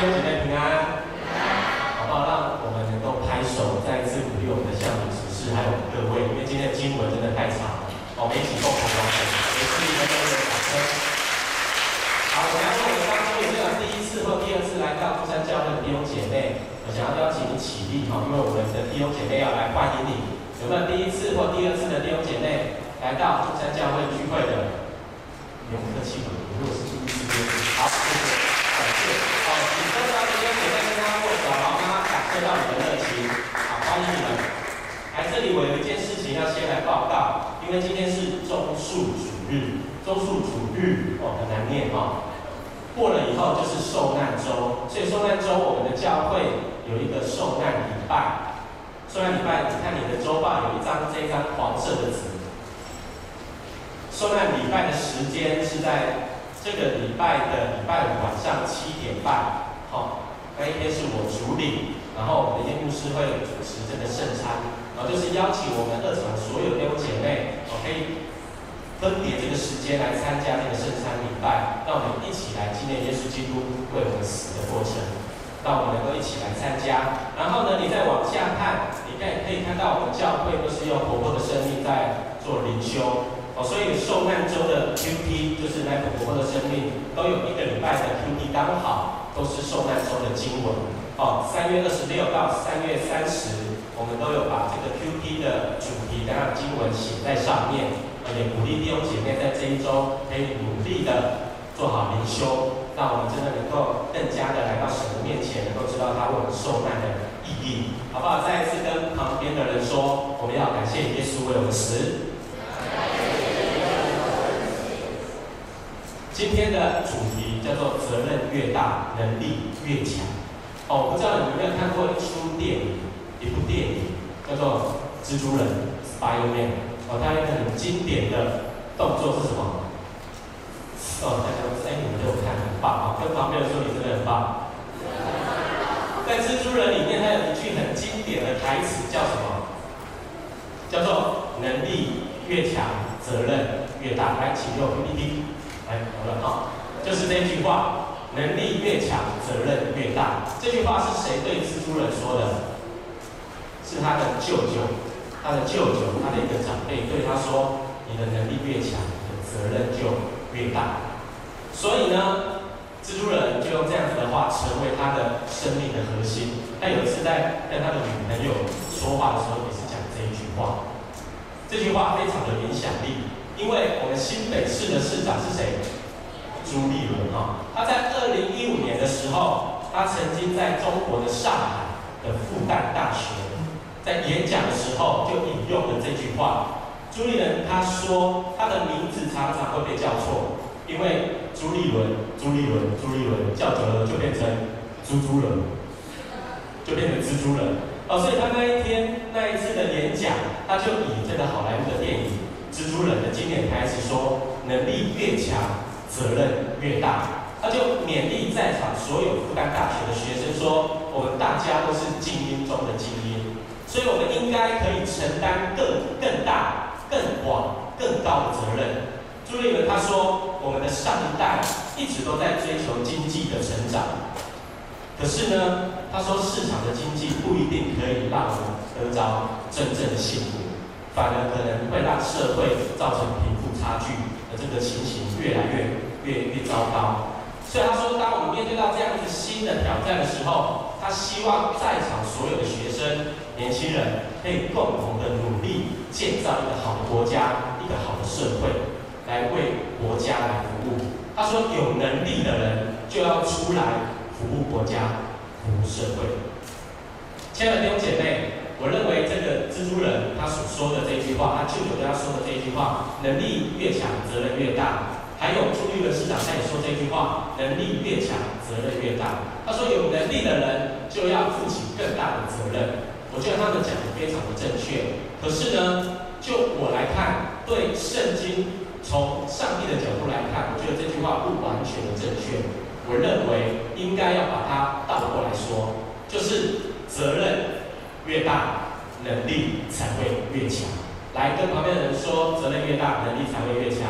弟兄姐妹平安，好不好？让我们能够拍手，再一次鼓励我们的向主执事，还有各位，因为今天的经文真的太长了，我们一起共同完成，也是一个热烈的掌声。好，我想要问我们当中有没有第一次或第二次来到富山教会的弟兄姐妹，我想要邀请你起立哈，因为我们的弟兄姐妹要来欢迎你。有没有第一次或第二次的弟兄姐妹来到富山教会聚会的？有客气了，如果是第一次，好，谢谢。感谢好，请跟着弟兄姐妹跟他握手，好，让他感受到你的热情。好，欢迎你们。来这里，我有一件事情要先来报告，因为今天是棕树主日，棕树主日哦，很难念哈。过了以后就是受难周，所以受难周我们的教会有一个受难礼拜。受难礼拜，你看你的周报有一张这一张黄色的纸。受难礼拜的时间是在。这个礼拜的礼拜五晚上七点半，好、哦，那一天是我主领，然后我们的牧师会主持这个圣餐，然后就是邀请我们二场所有弟兄姐妹，哦，可以分别这个时间来参加这个圣餐礼拜，让我们一起来纪念耶稣基督为我们死的过程，让我们能够一起来参加。然后呢，你再往下看，你可以可以看到我们教会都是用活泼的生命在做灵修。所以受难周的 QT 就是那个活的生命，都有一个礼拜的 QT，刚好都是受难周的经文。哦，三月二十六到三月三十，我们都有把这个 QT 的主题加上经文写在上面。也鼓励弟兄姐妹在这一周可以努力的做好灵修，让我们真的能够更加的来到神的面前，能够知道他为我们受难的意义，好不好？再一次跟旁边的人说，我们要感谢耶稣为我们死。今天的主题叫做“责任越大，能力越强”。哦，我不知道你们有没有看过一出电影，一部电影叫做《蜘蛛人》（Spider-Man）。哦，它一个很经典的动作是什么？哦，大家都哎，你们都有看，很棒啊！跟旁边的说，你真的很棒。在《蜘蛛人》里面，它有一句很经典的台词，叫什么？叫做“能力越强，责任越大”。来，请用 PPT。好了哈，就是这句话，能力越强，责任越大。这句话是谁对蜘蛛人说的？是他的舅舅，他的舅舅，他的一个长辈对他说：“你的能力越强，你的责任就越大。”所以呢，蜘蛛人就用这样子的话成为他的生命的核心。他有一次在跟他的女朋友说话的时候，也是讲这一句话。这句话非常的影响力。因为我们新北市的市长是谁？朱立伦哈，他在二零一五年的时候，他曾经在中国的上海的复旦大学，在演讲的时候就引用了这句话。朱立伦他说，他的名字常常会被叫错，因为朱立伦、朱立伦、朱立伦叫久了就变成猪猪人，就变成蜘蛛人哦。所以他那一天那一次的演讲，他就以这个好莱坞的电影。蜘蛛人的经典台词说：“能力越强，责任越大。”他就勉励在场所有复旦大学的学生说：“我们大家都是精英中的精英，所以我们应该可以承担更更大、更广、更高的责任。”朱立伦他说：“我们的上一代一直都在追求经济的成长，可是呢，他说市场的经济不一定可以让我们得着真正的幸福。”反而可能会让社会造成贫富差距的这个情形越来越越越糟糕。所以他说，当我们面对到这样子新的挑战的时候，他希望在场所有的学生、年轻人可以共同的努力，建造一个好的国家、一个好的社会，来为国家来服务。他说，有能力的人就要出来服务国家、服务社会。亲爱的弟兄姐妹。我认为这个蜘蛛人他所说的这句话，他舅舅对他说的这句话，能力越强，责任越大。还有朱立伦市长他也说这句话，能力越强，责任越大。他说有能力的人就要负起更大的责任。我觉得他们讲的非常的正确。可是呢，就我来看，对圣经从上帝的角度来看，我觉得这句话不完全的正确。我认为应该要把它倒过来说，就是责任。越大，能力才会越强。来跟旁边的人说，责任越大，能力才会越强。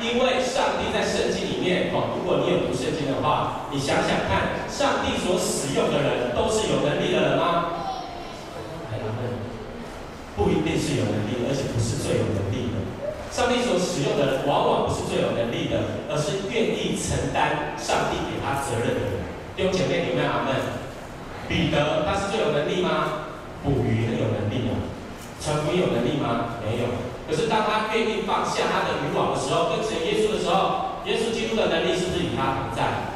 因为上帝在圣经里面哦，如果你有读圣经的话，你想想看，上帝所使用的人都是有能力的人吗？不一定是有能力，而且不是最有能力的。上帝所使用的人，往往不是最有能力的，而是愿意承担上帝给他责任的人。弟兄姐妹，你们阿们？彼得他是最有能力吗？捕鱼很有能力啊。传福音有能力吗？没有。可是当他愿意放下他的渔网的时候，跟随耶稣的时候，耶稣基督的能力是不是与他同在？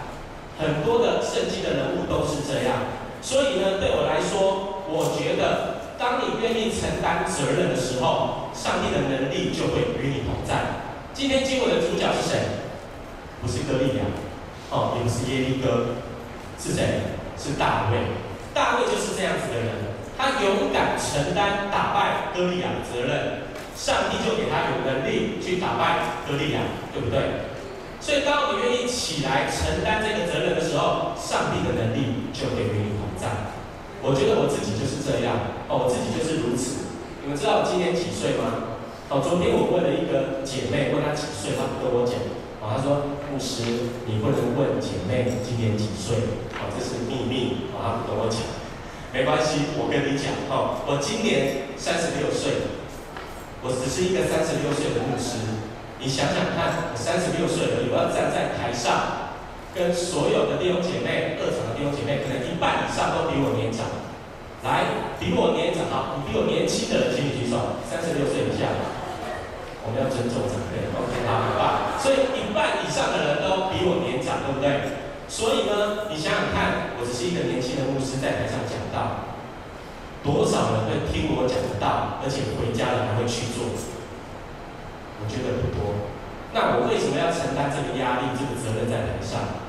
很多的圣经的人物都是这样。所以呢，对我来说，我觉得当你愿意承担责任的时候，上帝的能力就会与你同在。今天经文的主角是谁？不是歌利亚，哦，也不是耶利哥，是谁？是大卫。大卫就是这样子的人，他勇敢承担打败歌利亚的责任。上帝就给他有能力去打败歌利亚，对不对？所以当我们愿意起来承担这个责任的时候，上帝的能力就会与你同在。我觉得我自己就是这样哦，我自己就是如此。你们知道我今年几岁吗？哦，昨天我问了一个姐妹，问她几岁，她不跟我讲。他，说牧师，你不能问姐妹今年几岁，哦，这是秘密。哦，他不跟我讲，没关系，我跟你讲。哦，我今年三十六岁。我只是一个三十六岁的牧师，你想想看，我三十六岁了，我要站在台上，跟所有的弟兄姐妹、二场的弟兄姐妹，可能一半以上都比我年长。来，比我年长好，你比我年轻的，请你举手。三十六岁以下，我们要尊重长辈，OK，好，很棒。所以一半以上的人都比我年长，对不对？所以呢，你想想看，我只是一个年轻的牧师，在台上讲道。多少人会听我讲的道，而且回家了还会去做？我觉得不多。那我为什么要承担这个压力、这个责任在台上？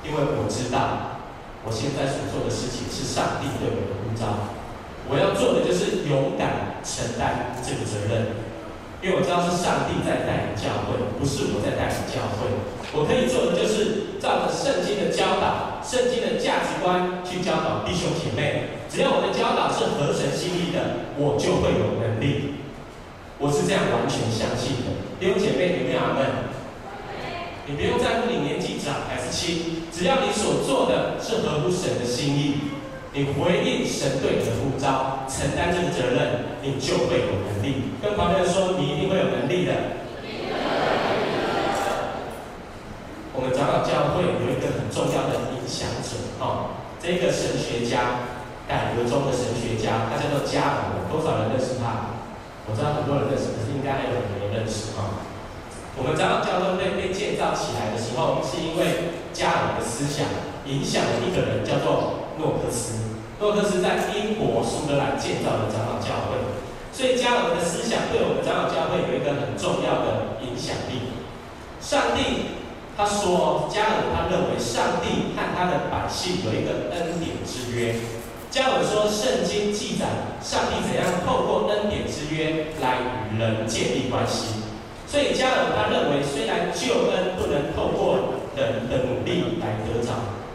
因为我知道，我现在所做的事情是上帝对我的呼召。我要做的就是勇敢承担这个责任，因为我知道是上帝在带领教会，不是我在带领教会。我可以做的就是照着圣经的教导、圣经的价值观去教导弟兄姐妹。只要我的教导是合神心意的，我就会有能力。我是这样完全相信的。弟兄姐妹，你们阿们，你不用在乎你年纪长还是轻，只要你所做的是合乎神的心意，你回应神对你的呼召，承担这个责任，你就会有能力。跟旁边人说，你一定会有能力的。我们长老教会有一个很重要的影响者，哦，这个神学家。改革中的神学家，他叫做加尔，多少人认识他？我知道很多人认识，可是应该还有很多人认识啊。我们长老教会被被建造起来的时候，是因为加尔的思想影响了一个人，叫做诺克斯。诺克斯在英国苏格兰建造的长老教会，所以加尔文的思想对我们长老教会有一个很重要的影响力。上帝他说，加尔他认为上帝和他的百姓有一个恩典之约。加尔说，圣经记载上帝怎样透过恩典之约来与人建立关系。所以加尔他认为，虽然救恩不能透过人的努力来得着，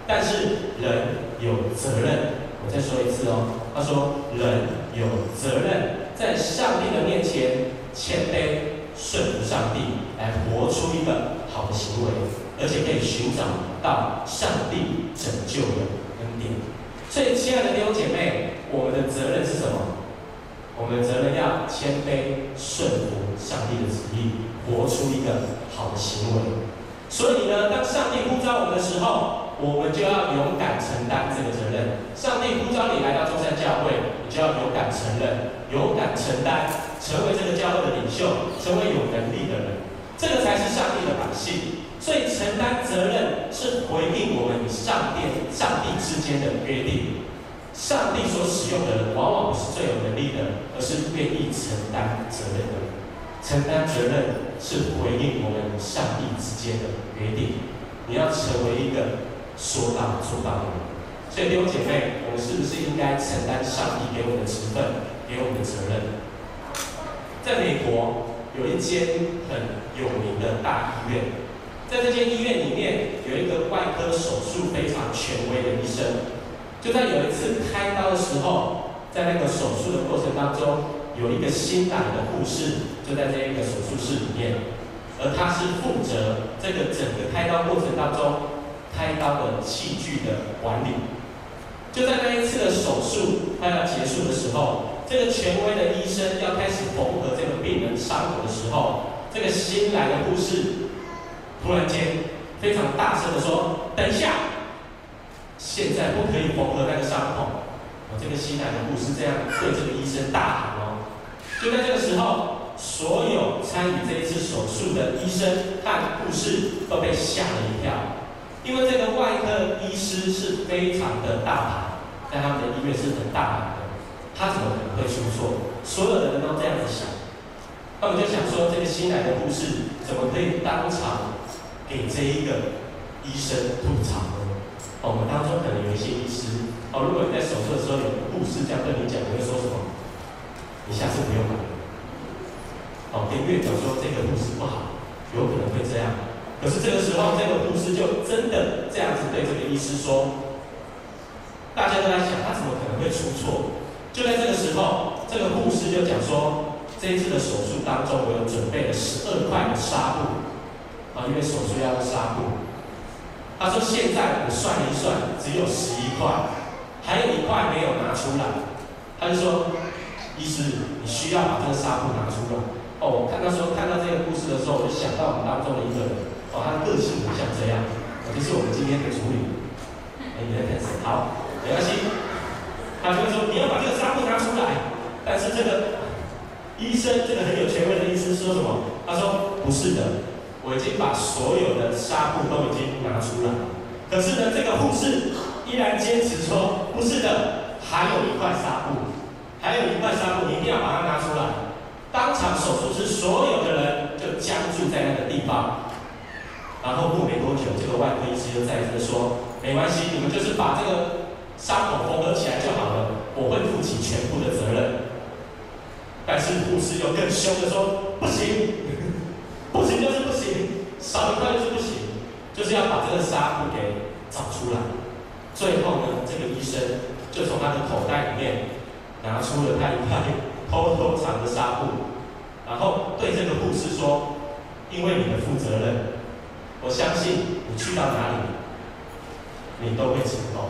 但是人有责任。我再说一次哦，他说人有责任在上帝的面前谦卑顺服上帝，来活出一个好的行为，而且可以寻找到上帝拯救的恩典。所以，亲爱的弟兄姐妹，我们的责任是什么？我们的责任要谦卑顺服上帝的旨意，活出一个好的行为。所以呢，当上帝呼召我们的时候，我们就要勇敢承担这个责任。上帝呼召你来到中山教会，你就要勇敢承认、勇敢承担，成为这个教会的领袖，成为有能力的人。这个才是上帝的百姓。所以承担责任是回应我们与上帝、上帝之间的约定。上帝所使用的人，往往不是最有能力的，而是愿意承担责任的人。承担责任是回应我们与上帝之间的约定。你要成为一个说到做到的人。所以弟兄姐妹，我们是不是应该承担上帝给我们的职分、给我们的责任？在美国有一间很有名的大医院。在这间医院里面，有一个外科手术非常权威的医生。就在有一次开刀的时候，在那个手术的过程当中，有一个新来的护士就在这一个手术室里面。而他是负责这个整个开刀过程当中开刀的器具的管理。就在那一次的手术快要结束的时候，这个权威的医生要开始缝合这个病人伤口的时候，这个新来的护士突然间非常大声的说：“等一下，现在不可以缝合那个伤口。”我这个新来的护士这样对这个医生大喊哦。就在这个时候。所有参与这一次手术的医生和护士都被吓了一跳，因为这个外科医师是非常的大牌，在他们的医院是很大牌的，他怎么可能会出错？所有的人都这样子想，他们就想说，这个新来的护士怎么可以当场给这一个医生吐槽呢？哦，我们当中可能有一些医师，哦，如果你在手术的时候有护士这样对你讲，你会说什么？你下次不用来。哦，跟院长说这个护士不好，有可能会这样。可是这个时候，这个护士就真的这样子对这个医师说。大家都在想，他怎么可能会出错？就在这个时候，这个护士就讲说，这一次的手术当中，我有准备了十二块的纱布，啊，因为手术要用纱布。他说现在我算一算，只有十一块，还有一块没有拿出来。他就说，医师，你需要把这个纱布拿出来。哦，我看到时候看到这个故事的时候，我就想到我们当中的一个人，哦，他个性很像这样，哦，就是我们今天的主理。哎，你在看什么？好，没关系。他就会说你要把这个纱布拿出来，但是这个医生，这个很有权威的医生说什么？他说不是的，我已经把所有的纱布都已经拿出来，可是呢，这个护士依然坚持说不是的，还有一块纱布，还有一块纱布，你一定要把它拿出来。当场手术室所有的人就僵住在那个地方，然后过没多久，这个外科医师又再一次说：“没关系，你们就是把这个伤口缝合起来就好了，我会负起全部的责任。”但是护士又更凶的说：“不行，不行就是不行，少一块就是不行，就是要把这个纱布给找出来。”最后呢，这个医生就从他的口袋里面拿出了他一块。偷偷藏的纱布，然后对这个护士说：“因为你的负责任，我相信你去到哪里，你都会成功。”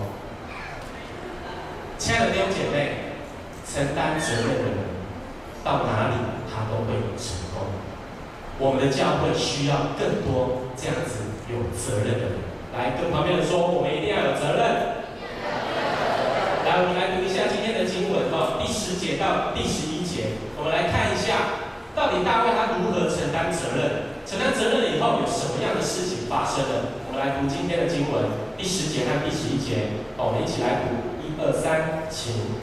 亲爱的弟兄姐妹，承担责任的人，到哪里他都会成功。我们的教会需要更多这样子有责任的人，来跟旁边人说：“我们一定要有责任。”来，我们来读一下今天的经文哦，第十节到第十一节，我们来看一下，到底大卫他如何承担责任？承担责任了以后，有什么样的事情发生了？我们来读今天的经文，第十节和第十一节，我们一起来读，一二三，请。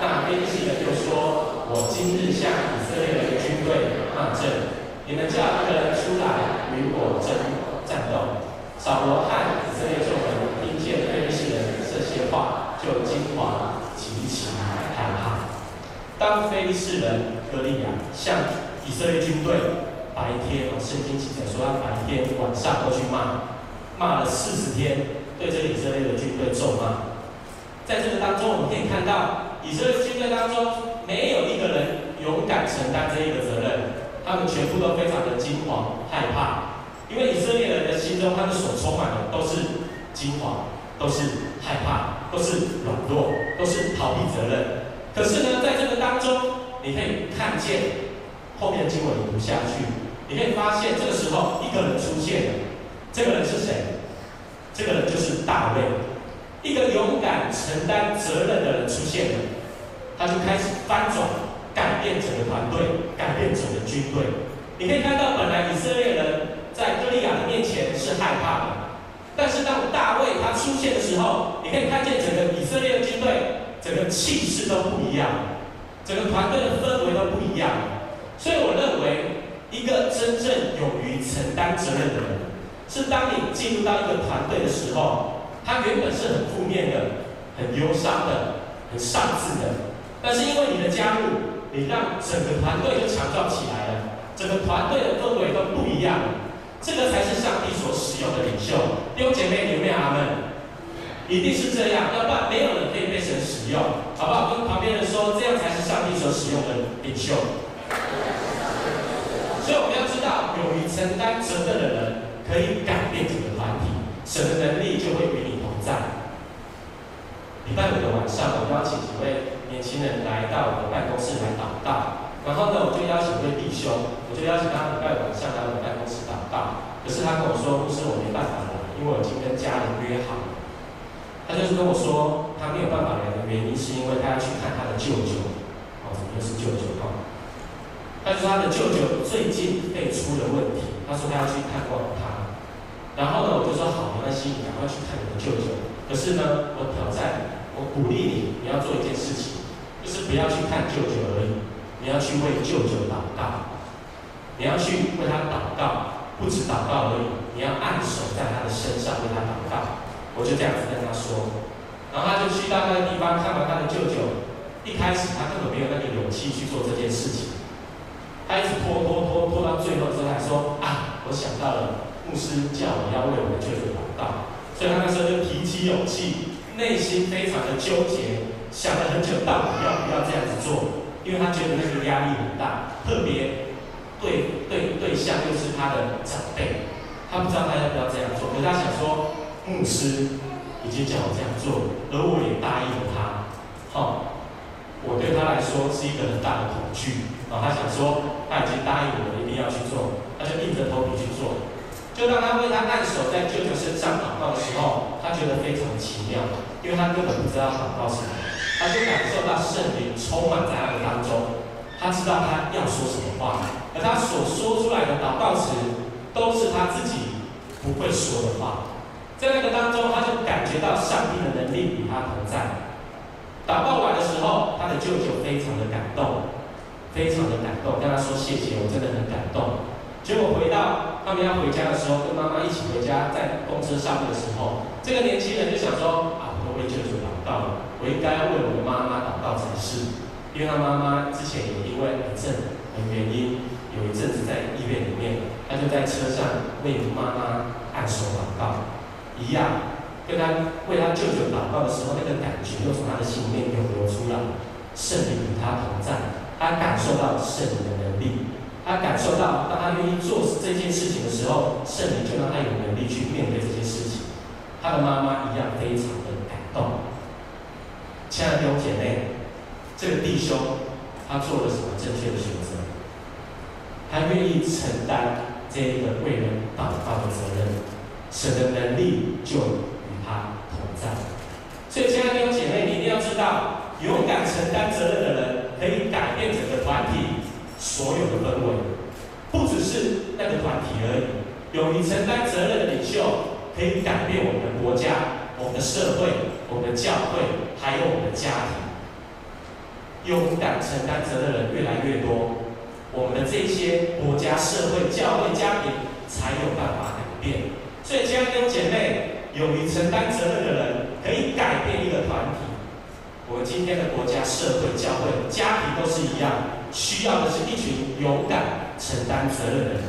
那非利士人就说：“我今日向以色列的军队骂阵，你们叫一个人出来与我争战斗。”扫罗和以色列众人听见非利士人这些话。就惊慌极其害怕。当非利士人歌利亚向以色列军队白天，圣经记载说他白天晚上都去骂，骂了四十天，对这个以色列的军队咒骂。在这个当中，我们可以看到以色列军队当中没有一个人勇敢承担这一个责任，他们全部都非常的惊慌害怕，因为以色列人的心中，他们所充满的都是惊慌，都是害怕。都是软弱，都是逃避责任。可是呢，在这个当中，你可以看见后面的经文读下去，你可以发现这个时候一个人出现了。这个人是谁？这个人就是大卫，一个勇敢承担责任的人出现了。他就开始翻转，改变整个团队，改变整个军队。你可以看到，本来以色列人在歌利亚的面前是害怕的。但是当大卫他出现的时候，你可以看见整个以色列的军队，整个气势都不一样了，整个团队的氛围都不一样。所以我认为，一个真正勇于承担责任的人，是当你进入到一个团队的时候，他原本是很负面的、很忧伤的、很丧志的，但是因为你的加入，你让整个团队就强壮起来了，整个团队的氛围都不一样了。这个才是上帝所使用的领袖，弟兄姐妹，有没有阿们？一定是这样，要不然没有人可以被神使用，好不好？跟旁边人说，这样就。所以我们要知道，勇于承担责任的人，可以改变整个团体，神的能力就会与你同在。礼拜五的晚上，我邀请几位年轻人来到我的办公室来祷告，然后呢，我就邀请一位弟兄，我就邀请他礼拜五晚上来我的办公室祷告。可是他跟我说，不是我没办法来，因为我已经跟家人约好了。他就是跟我说，他没有办法来的原因，是因为他要去看他的舅舅。怎么又是舅舅？哈、他说他的舅舅最近肺出了问题，他说他要去看望他。然后呢，我就说好，没关系，你赶快去看你的舅舅。可是呢，我挑战，我鼓励你，你要做一件事情，就是不要去看舅舅而已，你要去为舅舅祷告，你要去为他祷告。不止祷告而已，你要按手在他的身上为他祷告。我就这样子跟他说，然后他就去到那个地方看完他的舅舅。一开始他根本没有那个勇气去做这件事情，他一直拖拖拖拖到最后之后，他说啊，我想到了牧师叫我要为我的舅舅祷告，所以他那时候就提起勇气，内心非常的纠结，想了很久到底要不要这样子做，因为他觉得那个压力很大，特别。对对对象又是他的长辈，他不知道他要不要这样做，可是他想说，牧师已经叫我这样做，而我也答应了他，好、我对他来说是一个很大的恐惧，啊、哦，他想说他已经答应我，一定要去做，他就硬着头皮去做，就当他为他按手在舅舅身上祷告的时候，他觉得非常奇妙，因为他根本不知道祷告什么，他就感受到圣灵充满在他的当中。他知道他要说什么话，而他所说出来的祷告词都是他自己不会说的话。在那个当中，他就感觉到上帝的能力与他同在。祷告完的时候，他的舅舅非常的感动，非常的感动，跟他说谢谢，我真的很感动。结果回到他们要回家的时候，跟妈妈一起回家，在公车上的时候，这个年轻人就想说：啊，我都为舅舅祷告了，我应该要为我的妈妈祷告才是。因为他妈妈之前也因为癌症的原因，有一阵子在医院里面，他就在车上为妈妈按手祷告，一样，为他为他舅舅祷告的时候，那个感觉又从他的心里面涌流出来，圣灵与他同在，他感受到圣灵的能力，他感受到当他愿意做这件事情的时候，圣灵就让他有能力去面对这些事情，他的妈妈一样非常的感动。亲爱的弟兄姐妹。这个弟兄，他做了什么正确的选择？他愿意承担这一个为人祷告的责任，神的能力就所以，亲爱的姐妹，你一定要知道，勇敢承担责任的人，可以改变整个团体所有的氛围，不只是那个团体而已。勇于承担责任的领袖，可以改变我们的国家、我们的社会、我们的教会，还有我们的家庭。勇敢承担责任的人越来越多，我们的这些国家、社会、教会、家庭才有办法改变。所以，亲爱的姐妹，勇于承担责任的人可以改变一个团体。我们今天的国家、社会、教会、家庭都是一样，需要的是一群勇敢承担责任的人。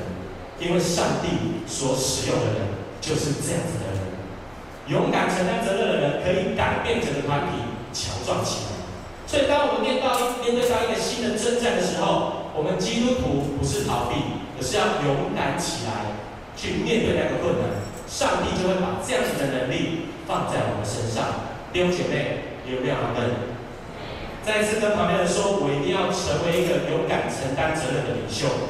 因为上帝所使用的人就是这样子的人。勇敢承担责任的人可以改变整个团体，强壮起来。所以，当我们面到面对到一个新的征战的时候，我们基督徒不是逃避，而是要勇敢起来，去面对那个困难。上帝就会把这样子的能力放在我们身上。弟兄姐妹，有没有阿们？再一次跟旁边人说，我一定要成为一个勇敢承担责任的领袖。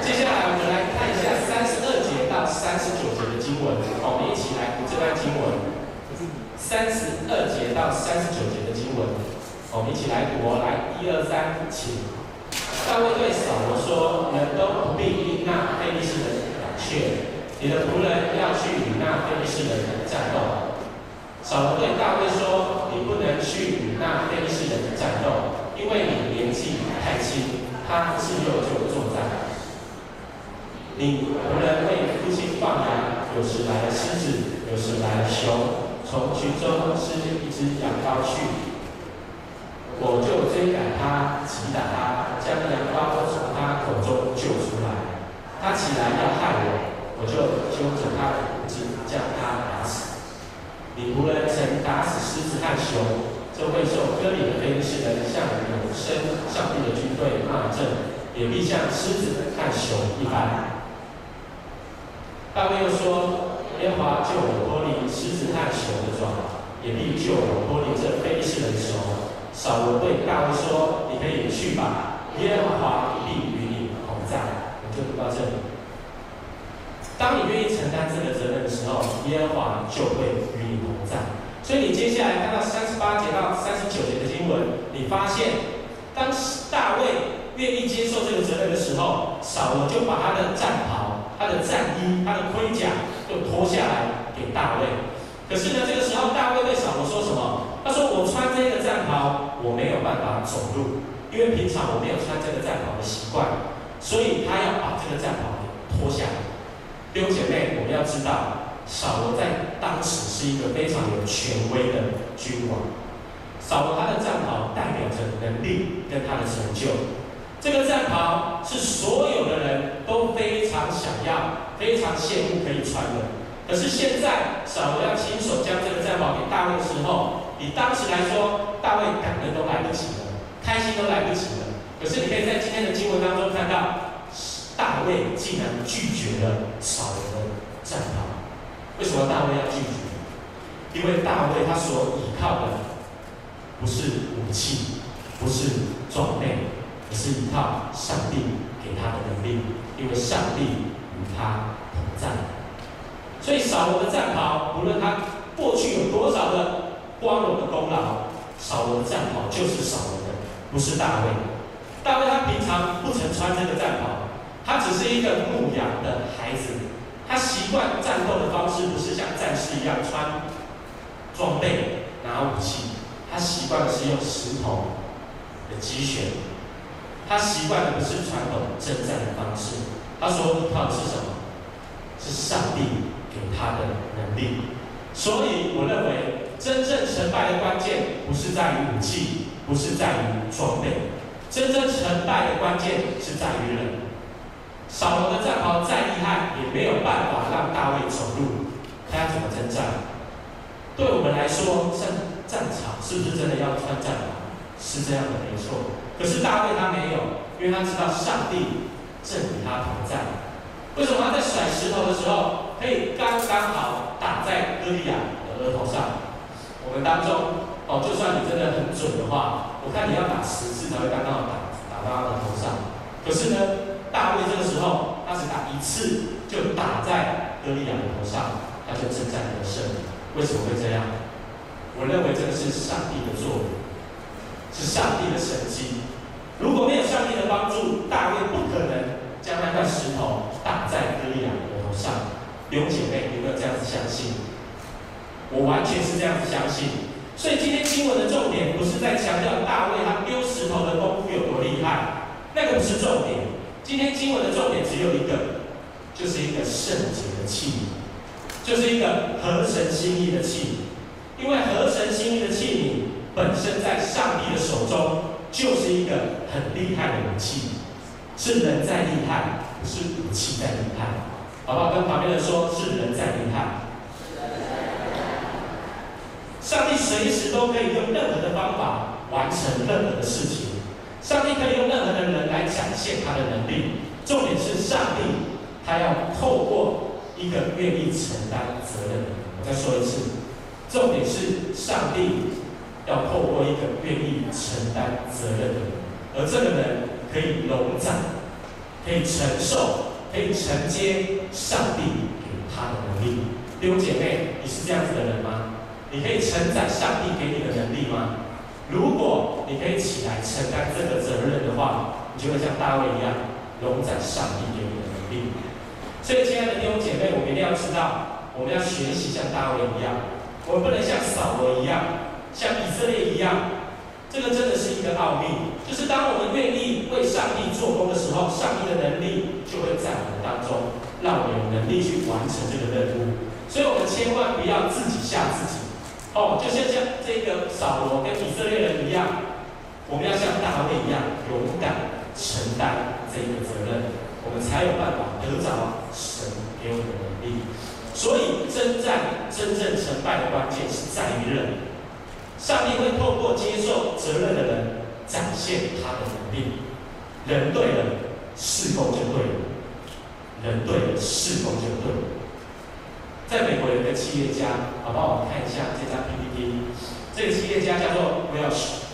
接下来，我们来看一下三十二节到三十九节的经文，我们一起来读这段经文。三十二节到三十九节的经文，我们一起来读。来，一二三，请。大卫对扫罗说：“人都不必与那非利士人胆怯，你的仆人要去与那非利士人战斗。”扫罗对大卫说：“你不能去与那非利士人战斗，因为你年纪太轻，他自幼就作战。你仆人为父亲放羊，有时来狮子，有时来熊。”从群中失一只羊羔去，我就追赶他，击打他，将羊羔从他口中救出。他起来要害我，我就揪着他的胡子，将他打死。你仆人曾打死狮子和熊，就会受割礼的非利士人向永生上帝的军队骂阵，也必像狮子和熊一般。大卫又说：“耶和华救我脱离狮子和熊的爪，也必救我脱离这非利士人手。”扫罗对大卫说：“你可以去吧，耶和华必与你同在。”就读到这里。当你愿意承担这个责任的时候，耶和华就会与你同在。所以你接下来看到三十八节到三十九节的经文，你发现，当大卫愿意接受这个责任的时候，扫罗就把他的战袍、他的战衣、他的盔甲就脱下来给大卫。可是呢，这个时候大卫对扫罗说什么？他说：“我穿这个战袍，我没有办法走路，因为平常我没有穿这个战袍的习惯，所以他要把这个战袍脱下来。”弟兄姐妹，我们要知道。扫罗在当时是一个非常有权威的君王。扫罗他的战袍代表着能力跟他的成就。这个战袍是所有的人都非常想要、非常羡慕可以穿的。可是现在扫罗要亲手将这个战袍给大卫的时候，以当时来说，大卫感恩都来不及了，开心都来不及了。可是你可以在今天的经文当中看到，大卫竟然拒绝了扫罗的战袍。为什么大卫要拒绝？因为大卫他所依靠的不是武器，不是装备，而是依靠上帝给他的能力。因为上帝与他同在。所以扫罗的战袍，无论他过去有多少的光荣的功劳，扫罗的战袍就是扫罗的，不是大卫。大卫他平常不曾穿这个战袍，他只是一个牧羊的孩子。他习惯战斗的方式不是像战士一样穿装备、拿武器，他习惯的是用石头的击拳。他习惯的不是传统征战的方式，他所依靠的是什么？是上帝给他的能力。所以我认为，真正成败的关键不是在于武器，不是在于装备，真正成败的关键是在于人。扫罗的战袍再厉害，也没有办法让大卫走路。他要怎么征战？对我们来说，上战场是不是真的要穿战袍？是这样的，没错。可是大卫他没有，因为他知道上帝正与他同在。为什么他在甩石头的时候，可以刚刚好打在歌利亚的额头上？我们当中，哦，就算你真的很准的话，我看你要打十次才会刚刚好打打到他的头上。可是呢？大卫这个时候，他只打一次就打在歌利亚的头上，他就征战得胜。为什么会这样？我认为这个是上帝的作为，是上帝的神迹。如果没有上帝的帮助，大卫不可能将那块石头打在歌利亚的头上。弟兄姐妹，有没有这样子相信？我完全是这样子相信。所以今天经文的重点不是在强调大卫他丢石头的功夫有多厉害，那个不是重点。今天经文的重点只有一个，就是一个圣洁的器皿，就是一个合神心意的器皿。因为合神心意的器皿本身在上帝的手中就是一个很厉害的武器，是人在厉害，不是武器在厉害。好不好？跟旁边人说，是人在厉害。上帝随时都可以用任何的方法完成任何的事情。上帝可以用任何的人来展现他的能力，重点是上帝，他要透过一个愿意承担责任的人。我再说一次，重点是上帝要透过一个愿意承担责任的人，而这个人可以容载，可以承受，可以承接上帝给他的能力。弟兄姐妹，你是这样子的人吗？你可以承载上帝给你的能力吗？如果你可以起来承担这个责任的话，你就会像大卫一样，容载上帝给你的能力。所以，亲爱的弟兄姐妹，我们一定要知道，我们要学习像大卫一样，我们不能像扫罗一样，像以色列一样。这个真的是一个奥秘，就是当我们愿意为上帝做工的时候，上帝的能力就会在我们当中，让我们有能力去完成这个任务。所以，我们千万不要自己吓自己。哦，就像像这个扫罗跟以色列人一样，我们要像大卫一样勇敢承担这个责任，我们才有办法得着神给我们的能力。所以，征战真正成败的关键是在于人。上帝会透过接受责任的人展现他的能力。人对了，事工就对了；人对了，事工就对了。在美国有一个企业家，好，帮我们看一下这张 PPT。这个企业家叫做 Welch，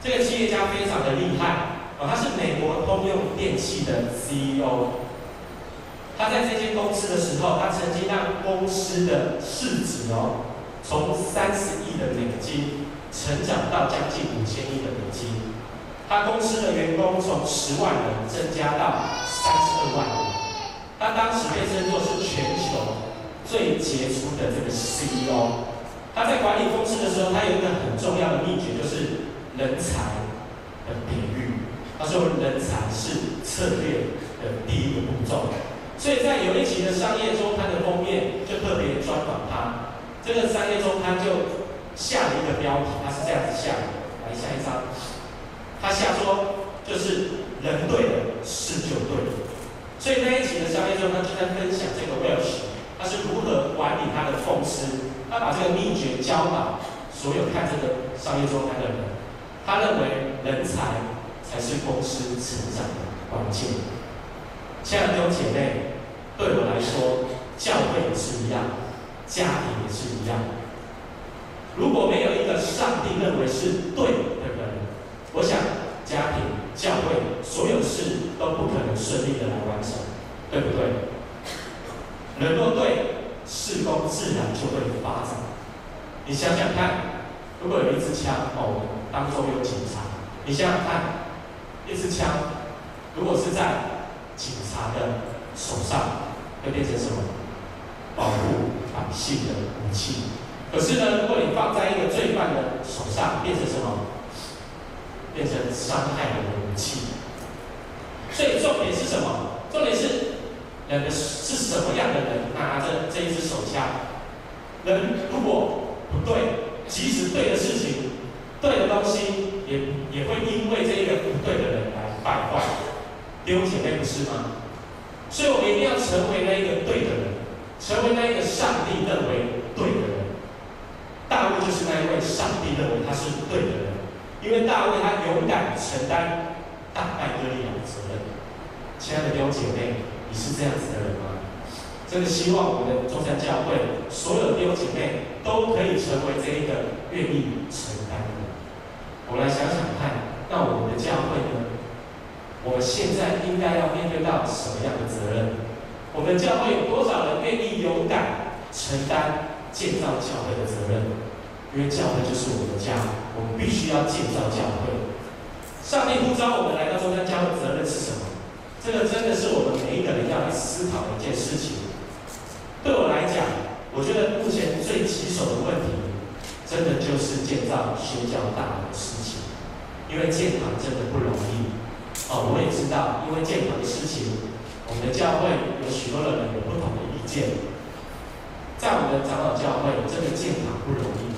这个企业家非常的厉害，哦，他是美国通用电器的 CEO。他在这间公司的时候，他曾经让公司的市值哦，从三十亿的美金成长到将近五千亿的美金。他公司的员工从十万人增加到三十二万人。他当时被称作是全球最杰出的这个 CEO。他在管理公司的时候，他有一个很重要的秘诀，就是人才的培育。他说，人才是策略的第一个步骤。所以在有一期的商业周刊的封面就特别专访他，这个商业周刊就下了一个标题，他是这样子下的，来下一张，他下说就是人对了，事就对了。所以那一期的商业周刊就在分享这个 Welch，他是如何管理他的公司，他把这个秘诀教导所有看这个商业周刊的人，他认为人才才是公司成长的关键。亲爱的弟兄姐妹，对我来说，教会也是一样，家庭也是一样。如果没有一个上帝认为是对的人，我想家庭、教会所有事都不可能顺利的来完成，对不对？人若对，事工自然就会发展。你想想看，如果有一支枪，哦，当中有警察，你想想看，一支枪，如果是在警察的手上会变成什么？保护百姓的武器。可是呢，如果你放在一个罪犯的手上，变成什么？变成伤害的武器。所以重点是什么？重点是两个是什么样的人拿着这一支手枪？人如果不对，即使对的事情、对的东西，也也会因为这一个不对的人来败坏。弟兄姐妹不是吗？所以我们一定要成为那一个对的人，成为那一个上帝认为对的人。大卫就是那一位上帝认为他是对的人，因为大卫他勇敢承担打败歌利亚的责任。亲爱的弟兄姐妹，你是这样子的人吗？真的希望我们的中山教会所有的弟兄姐妹都可以成为这一个愿意承担的。我来想想看，那我们的教会呢？我们现在应该要面对到什么样的责任？我们教会有多少人愿意勇敢承担建造教会的责任？因为教会就是我们的家，我们必须要建造教会。上帝呼召我们来到中山教会，责任是什么？这个真的是我们每一个人要来思考的一件事情。对我来讲，我觉得目前最棘手的问题，真的就是建造宣教大楼的事情，因为建堂真的不容易。哦，我也知道，因为建堂的事情，我们的教会有许多的人有不同的意见。在我们的长老教会，这个建堂不容易。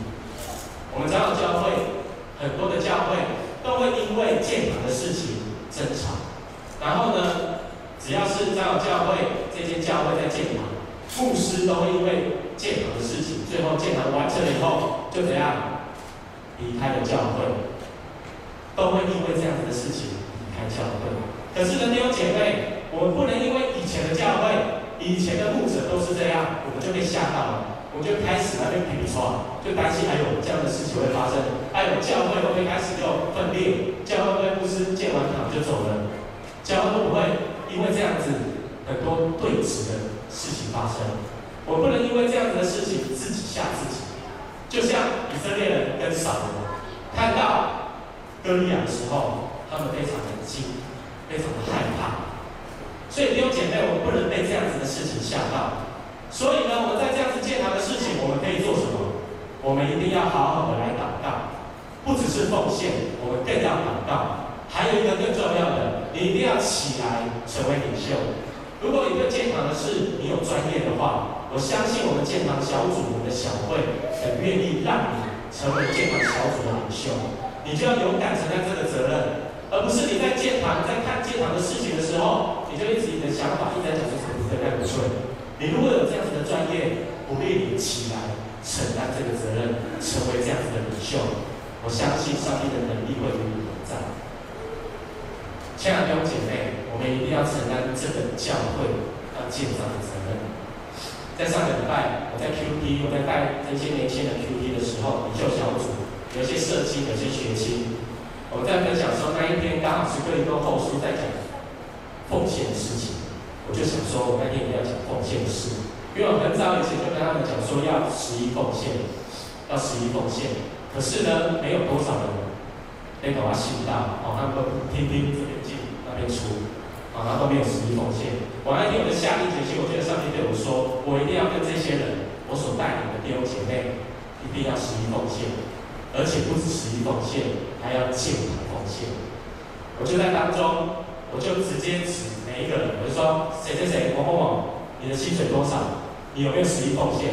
我们长老教会很多的教会都会因为建堂的事情争吵。然后呢，只要是长老教会这间教会在建堂，牧师都会因为建堂的事情，最后建堂完成了以后就怎样离开了教会，都会因为这样子的事情离开。教会，可是呢，弟兄姐妹，我们不能因为以前的教会、以前的牧者都是这样，我们就被吓到了，我们就开始了被比较，就担心还有这样的事情会发生，还有教会会开始就分裂？教会会牧师建完堂就走了？教会会不会因为这样子很多对峙的事情发生？我不能因为这样子的事情自己吓自己，就像以色列人跟扫罗看到歌利亚的时候。他们非常的惊，非常的害怕，所以弟兄姐妹，我们不能被这样子的事情吓到。所以呢，我们在这样子艰难的事情，我们可以做什么？我们一定要好好的来祷告，不只是奉献，我们更要祷告。还有一个更重要的，你一定要起来成为领袖。如果一个建堂的事你有专业的话，我相信我们建堂小组、我们的小会很愿意让你成为建堂小组的领袖。你就要勇敢承担这个责任。而不是你在建堂，在看建堂的事情的时候，你就一直你的想法一直在讲说不对，那不对。你如果有这样子的专业，鼓励你起来承担这个责任，成为这样子的领袖，我相信上帝的能力会与你。亲爱的弟兄姐妹，我们一定要承担这个教会要建造的责任。在上个礼拜，我在 QD，我在带这些年轻人 QD 的时候，领袖小组有些设计，有些学青，我在分享说那一天刚好是哥林多后书在讲奉献的事情，我就想说我那天也要讲奉献的事，因为我很早以前就跟他们讲说要十一奉献，要十一奉献，可是呢，没有多少人那个我信到，哦，他们都听听这边进那边出。啊，然后都没有十一奉献。我那天我就下定决心，我觉得上帝对我说，我一定要跟这些人，我所带领的弟兄姐妹，一定要十一奉献，而且不止十一奉献，还要建堂奉献。我就在当中，我就直接指每一个人，我就说谁谁谁某某某，你的薪水多少？你有没有十一奉献？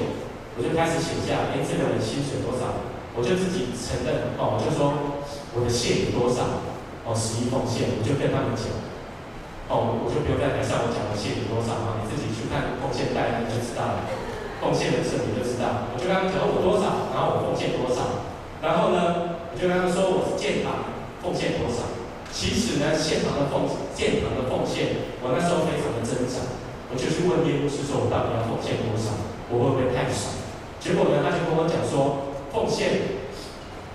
我就开始写下，哎，这个人薪水多少？我就自己承认，哦，我就说我的献有多少？哦，十一奉献，我就跟他们讲。哦，我就不用在台上我讲我献你多少啊，你自己去看奉献袋，你就知道了。奉献的事你就知道。我就跟他们讲我多少，然后我奉献多少。然后呢，我就跟他们说我是建堂奉献多少。其实呢，现场的奉建堂的奉献，我那时候非常的挣扎。我就去问业务师说，我到底要奉献多少？我会不会太少？结果呢，他就跟我讲说，奉献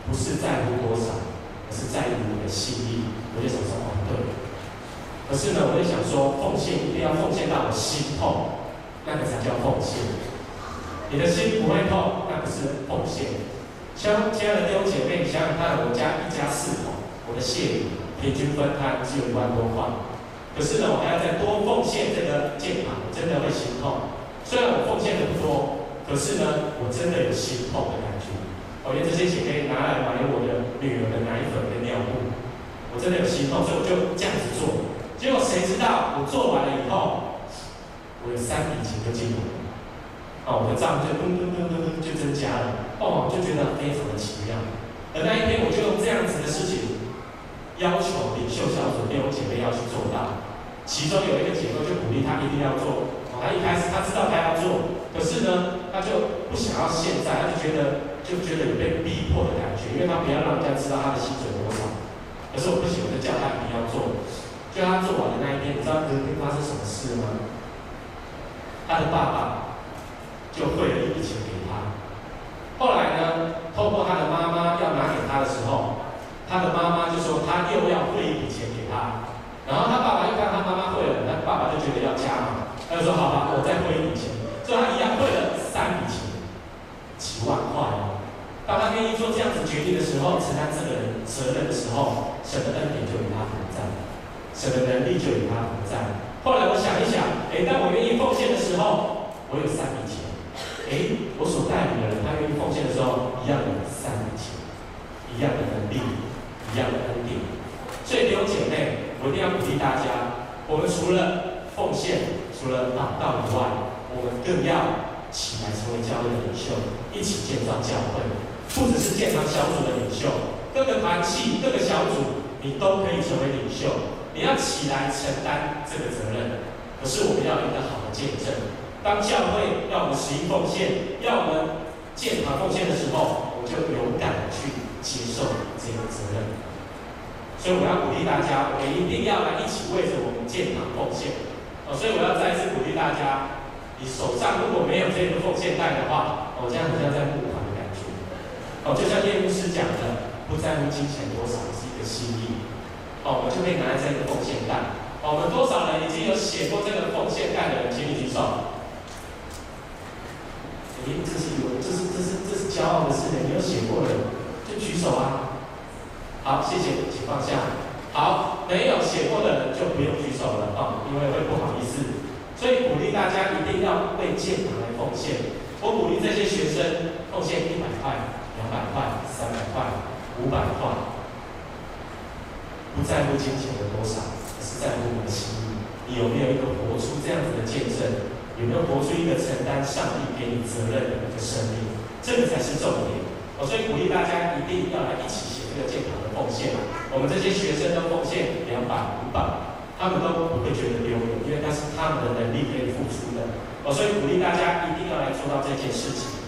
不是在乎多少，是在乎你的心意。我就想说，哦，对。可是呢，我就想说，奉献一定要奉献到我心痛，那个才叫奉献。你的心不会痛，那不是奉献。像亲爱。的弟兄姐妹，你想想看，我家一家四口，我的谢礼平均分摊只有一万多块。可是呢，我还要再多奉献这个建堂，真的会心痛。虽然我奉献的不多，可是呢，我真的有心痛的感觉。我连这些钱可以拿来买我的女儿的奶粉跟尿布，我真的有心痛，所以我就这样子做。结果谁知道我做完了以后，我有三笔钱就进来了，哦，我的账就噔噔噔噔噔就增加了，哦，就觉得非常的奇妙。而那一天我就用这样子的事情要求领袖小组弟兄姐妹要去做到，其中有一个姐妹就鼓励他一定要做，哦，他一开始她知道她要做，可是呢，她就不想要现在，她就觉得就觉得有被逼迫的感觉，因为他不要让人家知道他的薪水多少。可是我不行，我就叫他一定要做。就他做完的那一天，你知道隔天发生什么事吗？他的爸爸就汇了一笔钱给他。后来呢，透过他的妈妈要拿给他的时候，他的妈妈就说他又要汇一笔钱给他。然后他爸爸又看他妈妈汇了，他爸爸就觉得要加码，他就说好吧，我再汇一笔钱。就他一样汇了三笔钱，几万块。当他愿意做这样子决定的时候，承担这个人责任的时候，神的恩典就与他同在。神的能力就与他同在。后来我想一想，哎，当我愿意奉献的时候，我有三笔钱。哎，我所带领的人，他愿意奉献的时候，一样有三笔钱，一样的能力，一样的恩典。所以弟兄姐妹，我一定要鼓励大家，我们除了奉献，除了祷告以外，我们更要起来成为教会的领袖，一起建造教会。不只是建堂小组的领袖，各个团契、各个小组，你都可以成为领袖。你要起来承担这个责任，可是我们要有一个好的见证。当教会要我们实行奉献，要我们建堂奉献的时候，我就勇敢的去接受这个责任。所以我要鼓励大家，我们一定要来一起为着我们建堂奉献。哦，所以我要再一次鼓励大家，你手上如果没有这个奉献袋的话，哦，这样好像在募款的感觉。哦，就像叶牧师讲的，不在乎金钱多少，心意。哦，我们就可以拿来这个奉献袋。哦，我们多少人已经有写过这个奉献袋的人，请你举手。诶，这是有，这是这是这是骄傲的事情，你有写过的就举手啊。好，谢谢，请放下。好，没有写过的人就不用举手了啊，哦，因为会不好意思。所以鼓励大家一定要为建堂来奉献。我鼓励这些学生奉献一百块、两百块、三百块、五百块。不在乎金钱的多少，而是在乎我的心意。你有没有一个活出这样子的见证？有没有活出一个承担上帝给你责任的一个生命？这个才是重点。我所以鼓励大家一定要来一起写这个建堂的奉献。我们这些学生都奉献两百、五百，他们都不会觉得丢脸，因为那是他们的能力可以付出的。我所以鼓励大家一定要来做到这件事情。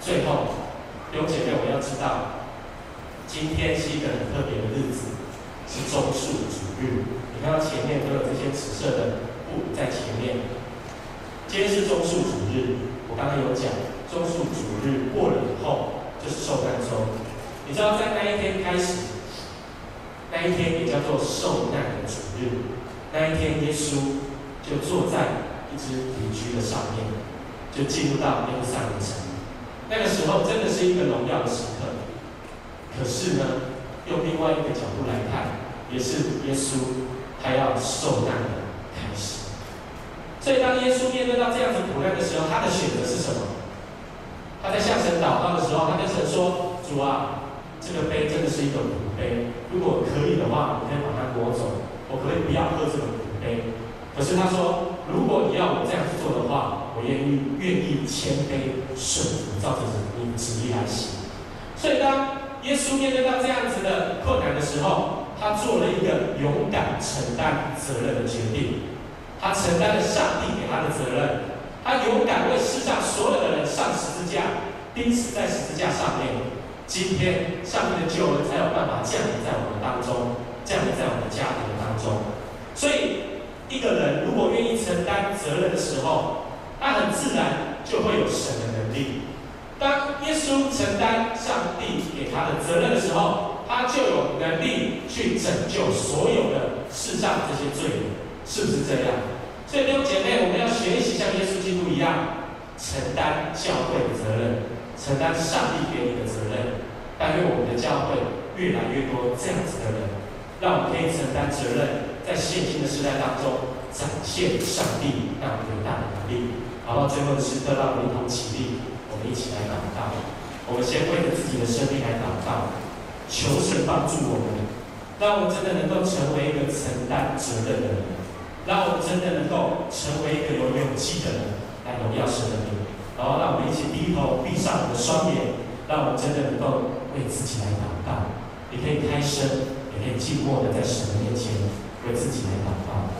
最后，弟兄姐妹，我要知道，今天是一个很特别的日子。是棕树主日，你看到前面都有这些紫色的布在前面。今天是中数主日，我刚刚有讲，中数主日过了以后就是受难周。你知道在那一天开始，那一天也叫做受难的主日。那一天耶稣就坐在一只驴駒的上面，就进入到耶路撒冷城。那个时候真的是一个荣耀的时刻。可是呢，用另外一个角度来看，也是耶稣他要受难的开始。所以，当耶稣面对到这样子苦难的时候，他的选择是什么？他在向神祷告的时候，他跟神说：“主啊，这个杯真的是一个苦杯。如果可以的话，你可以把它夺走，我可以不要喝这个苦杯。可是他说，如果你要我这样子做的话，我愿意愿意谦卑顺服，照着你的旨意来行。所以，当耶稣面对到这样子的困难的时候，他做了一个勇敢承担责任的决定。”他承担了上帝给他的责任，他勇敢为世上所有的人上十字架，钉死在十字架上面。今天，上帝的救恩才有办法降临在我们当中，降临在我们家庭当中。所以，一个人如果愿意承担责任的时候，他很自然就会有神的能力。当耶稣承担上帝给他的责任的时候，他就有能力去拯救所有的世上这些罪人。是不是这样？所以弟兄姐妹，我们要学习像耶稣基督一样，承担教会的责任，承担上帝给你的责任。但愿我们的教会越来越多这样子的人，让我们可以承担责任，在现今的时代当中展现上帝那伟大的能力。好，到最后的时刻，让我们一同起立，我们一起来祷告。我们先为着自己的生命来祷告，求神帮助我们，让我们真的能够成为一个承担责任的人。让我们真的能够成为一个有勇气的人，来荣耀神的名。然后，让我们一起低头，闭上我们的双眼，让我们真的能够为自己来祷告。你可以开声，也可以静默的在神的面前为自己来祷告。